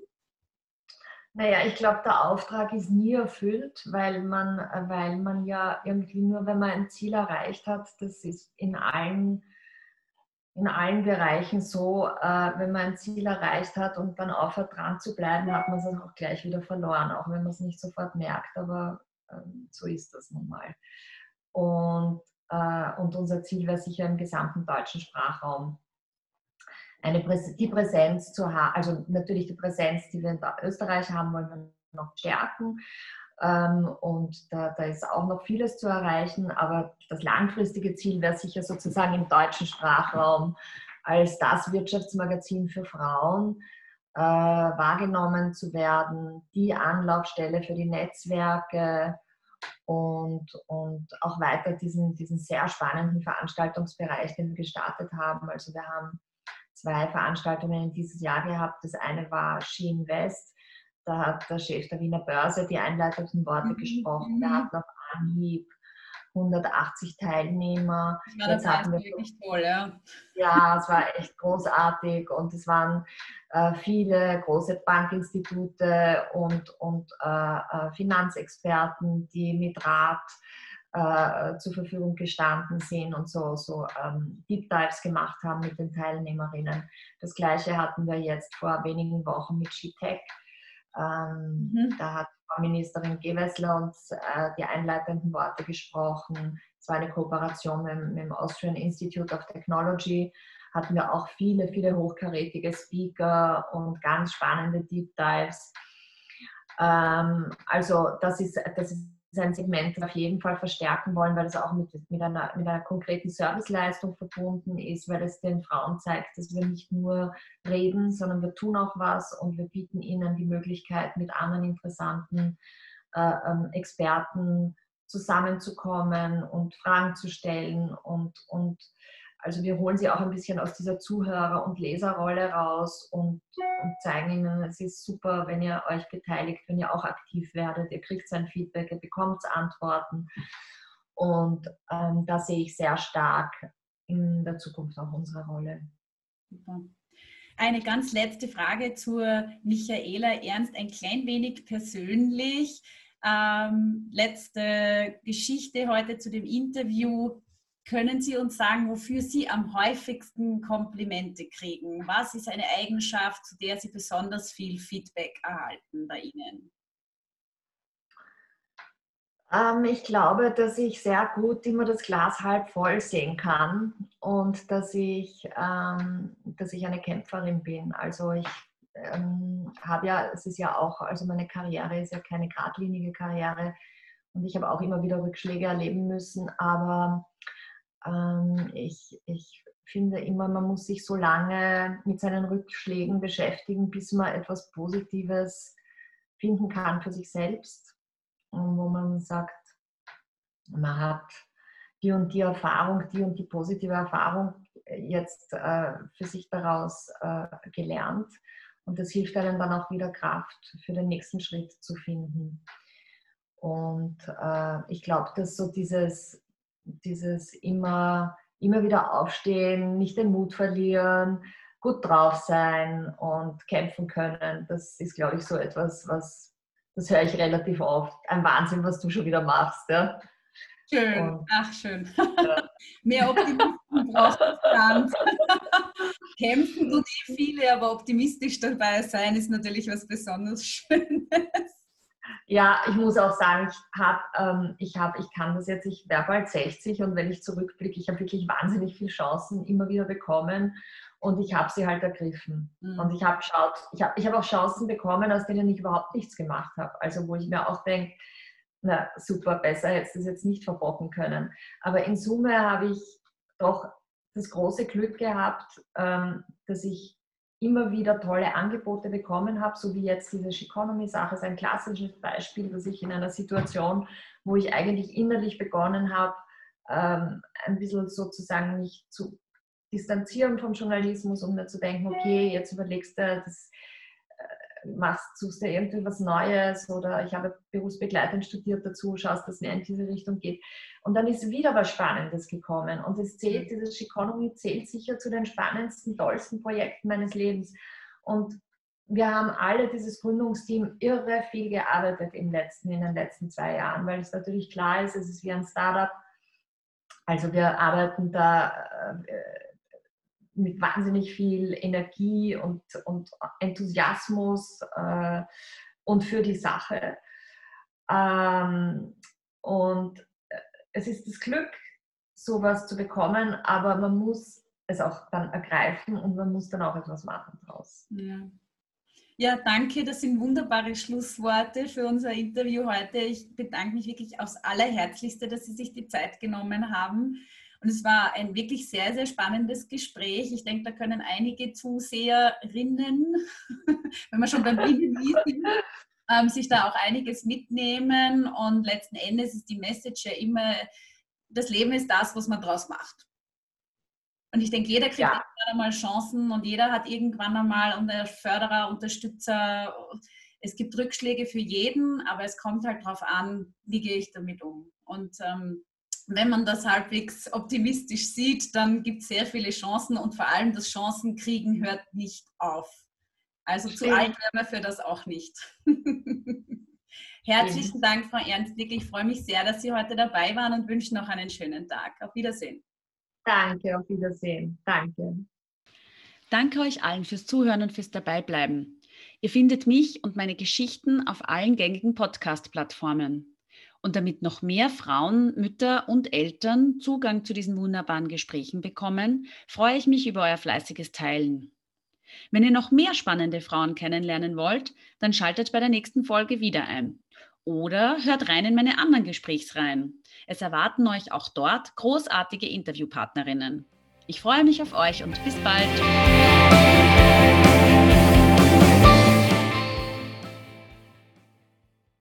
Naja, ich glaube, der Auftrag ist nie erfüllt, weil man, weil man ja irgendwie nur, wenn man ein Ziel erreicht hat, das ist in allen, in allen Bereichen so, äh, wenn man ein Ziel erreicht hat und dann aufhört dran zu bleiben, hat man es auch gleich wieder verloren, auch wenn man es nicht sofort merkt, aber äh, so ist das nun mal. Und, äh, und unser Ziel wäre sicher im gesamten deutschen Sprachraum eine Präs die Präsenz zu haben, also natürlich die Präsenz, die wir in Österreich haben, wollen wir noch stärken. Ähm, und da, da, ist auch noch vieles zu erreichen, aber das langfristige Ziel wäre sicher sozusagen im deutschen Sprachraum als das Wirtschaftsmagazin für Frauen äh, wahrgenommen zu werden, die Anlaufstelle für die Netzwerke und, und auch weiter diesen, diesen sehr spannenden Veranstaltungsbereich, den wir gestartet haben. Also wir haben zwei Veranstaltungen dieses Jahr gehabt. Das eine war Ski Invest. Da hat der Chef der Wiener Börse die einleitenden Worte mhm. gesprochen. Der mhm. hat auf Anhieb 180 Teilnehmer. Das war wirklich toll, ja. Ja, es war echt großartig und es waren äh, viele große Bankinstitute und, und äh, äh Finanzexperten, die mit Rat äh, zur Verfügung gestanden sind und so, so ähm, Deep Dives gemacht haben mit den Teilnehmerinnen. Das gleiche hatten wir jetzt vor wenigen Wochen mit SheTech. Ähm, mhm. Da hat Frau Ministerin Gewessler uns äh, die einleitenden Worte gesprochen. Es war eine Kooperation mit, mit dem Austrian Institute of Technology. Hatten wir auch viele, viele hochkarätige Speaker und ganz spannende Deep Dives. Ähm, also das ist, das ist sein Segment auf jeden Fall verstärken wollen, weil es auch mit, mit, einer, mit einer konkreten Serviceleistung verbunden ist, weil es den Frauen zeigt, dass wir nicht nur reden, sondern wir tun auch was und wir bieten ihnen die Möglichkeit, mit anderen interessanten äh, ähm, Experten zusammenzukommen und Fragen zu stellen und, und also wir holen sie auch ein bisschen aus dieser Zuhörer- und Leserrolle raus und, und, zeigen ihnen, es ist super, wenn ihr euch beteiligt, wenn ihr auch aktiv werdet. Ihr kriegt sein Feedback, ihr bekommt Antworten. Und ähm, da sehe ich sehr stark in der Zukunft auch unsere Rolle. Eine ganz letzte Frage zur Michaela Ernst, ein klein wenig persönlich. Ähm, letzte Geschichte heute zu dem Interview. Können Sie uns sagen, wofür Sie am häufigsten Komplimente kriegen? Was ist eine Eigenschaft, zu der Sie besonders viel Feedback erhalten bei Ihnen? Ähm, ich glaube, dass ich sehr gut immer das Glas halb voll sehen kann und dass ich, ähm, dass ich eine Kämpferin bin. Also ich ähm, habe ja, es ist ja auch, also meine Karriere ist ja keine geradlinige Karriere und ich habe auch immer wieder Rückschläge erleben müssen, aber ähm, ich, ich finde immer, man muss sich so lange mit seinen Rückschlägen beschäftigen, bis man etwas Positives finden kann für sich selbst. Wo man sagt, man hat die und die Erfahrung, die und die positive Erfahrung jetzt äh, für sich daraus äh, gelernt. Und das hilft einem dann auch wieder Kraft für den nächsten Schritt zu finden. Und äh, ich glaube, dass so dieses dieses immer, immer wieder aufstehen, nicht den Mut verlieren, gut drauf sein und kämpfen können, das ist, glaube ich, so etwas, was, das höre ich relativ oft. Ein Wahnsinn, was du schon wieder machst. Ja? Schön, und, ach schön. Ja. Mehr Optimismus braucht es ganz. Kämpfen tut eh viele, aber optimistisch dabei sein ist natürlich was besonders Schönes. Ja, ich muss auch sagen, ich habe, ähm, ich habe, ich kann das jetzt, ich wäre bald 60 und wenn ich zurückblicke, ich habe wirklich wahnsinnig viele Chancen immer wieder bekommen und ich habe sie halt ergriffen. Mhm. Und ich habe geschaut, ich habe ich hab auch Chancen bekommen, aus denen ich überhaupt nichts gemacht habe. Also wo ich mir auch denke, na super, besser hätte es das jetzt nicht verbocken können. Aber in Summe habe ich doch das große Glück gehabt, ähm, dass ich immer wieder tolle Angebote bekommen habe, so wie jetzt diese Economy-Sache ist ein klassisches Beispiel, dass ich in einer Situation, wo ich eigentlich innerlich begonnen habe, ähm, ein bisschen sozusagen mich zu distanzieren vom Journalismus und mir zu denken, okay, jetzt überlegst du, das machst, suchst du irgendwie was Neues oder ich habe berufsbegleitend studiert dazu, schaust, dass es mehr in diese Richtung geht. Und dann ist wieder was Spannendes gekommen und es zählt, mhm. dieses Economy zählt sicher zu den spannendsten, tollsten Projekten meines Lebens. Und wir haben alle dieses Gründungsteam irre viel gearbeitet im letzten, in den letzten zwei Jahren, weil es natürlich klar ist, es ist wie ein Startup. Also wir arbeiten da äh, mit wahnsinnig viel Energie und, und Enthusiasmus äh, und für die Sache. Ähm, und äh, es ist das Glück, sowas zu bekommen, aber man muss es auch dann ergreifen und man muss dann auch etwas machen draus. Ja. Ja, danke. Das sind wunderbare Schlussworte für unser Interview heute. Ich bedanke mich wirklich aufs Allerherzlichste, dass Sie sich die Zeit genommen haben. Und es war ein wirklich sehr, sehr spannendes Gespräch. Ich denke, da können einige Zuseherinnen, wenn wir schon beim Video sind, ähm, sich da auch einiges mitnehmen. Und letzten Endes ist die Message ja immer, das Leben ist das, was man draus macht. Und ich denke, jeder kriegt ja. irgendwann einmal Chancen und jeder hat irgendwann einmal einen Förderer, Unterstützer. Es gibt Rückschläge für jeden, aber es kommt halt darauf an, wie gehe ich damit um. Und ähm, wenn man das halbwegs optimistisch sieht, dann gibt es sehr viele Chancen und vor allem das Chancenkriegen hört nicht auf. Also Stimmt. zu alt wären wir für das auch nicht. Herzlichen Dank, Frau Ernst. Wirklich, ich freue mich sehr, dass Sie heute dabei waren und wünsche noch einen schönen Tag. Auf Wiedersehen. Danke, auf Wiedersehen. Danke. Danke euch allen fürs Zuhören und fürs Dabeibleiben. Ihr findet mich und meine Geschichten auf allen gängigen Podcast-Plattformen. Und damit noch mehr Frauen, Mütter und Eltern Zugang zu diesen wunderbaren Gesprächen bekommen, freue ich mich über euer fleißiges Teilen. Wenn ihr noch mehr spannende Frauen kennenlernen wollt, dann schaltet bei der nächsten Folge wieder ein. Oder hört rein in meine anderen Gesprächsreihen. Es erwarten euch auch dort großartige Interviewpartnerinnen. Ich freue mich auf euch und bis bald.